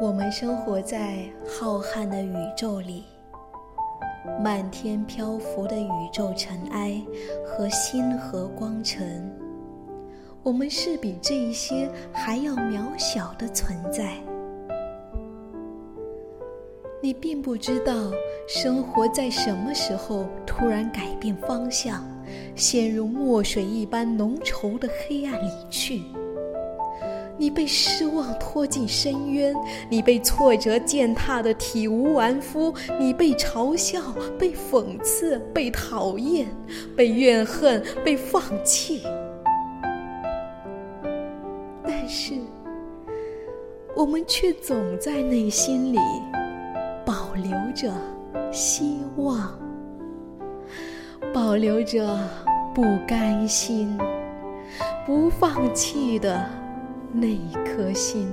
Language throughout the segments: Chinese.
我们生活在浩瀚的宇宙里，漫天漂浮的宇宙尘埃和星河光尘，我们是比这一些还要渺小的存在。你并不知道，生活在什么时候突然改变方向，陷入墨水一般浓稠的黑暗里去。你被失望拖进深渊，你被挫折践踏的体无完肤，你被嘲笑、被讽刺、被讨厌、被怨恨、被放弃。但是，我们却总在内心里保留着希望，保留着不甘心、不放弃的。那一颗心，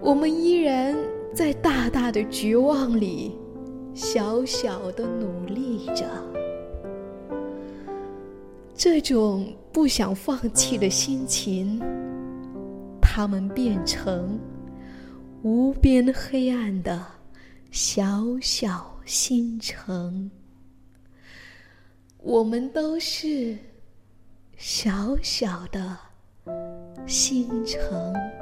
我们依然在大大的绝望里，小小的努力着。这种不想放弃的心情，它们变成无边黑暗的小小星辰。我们都是小小的。星辰。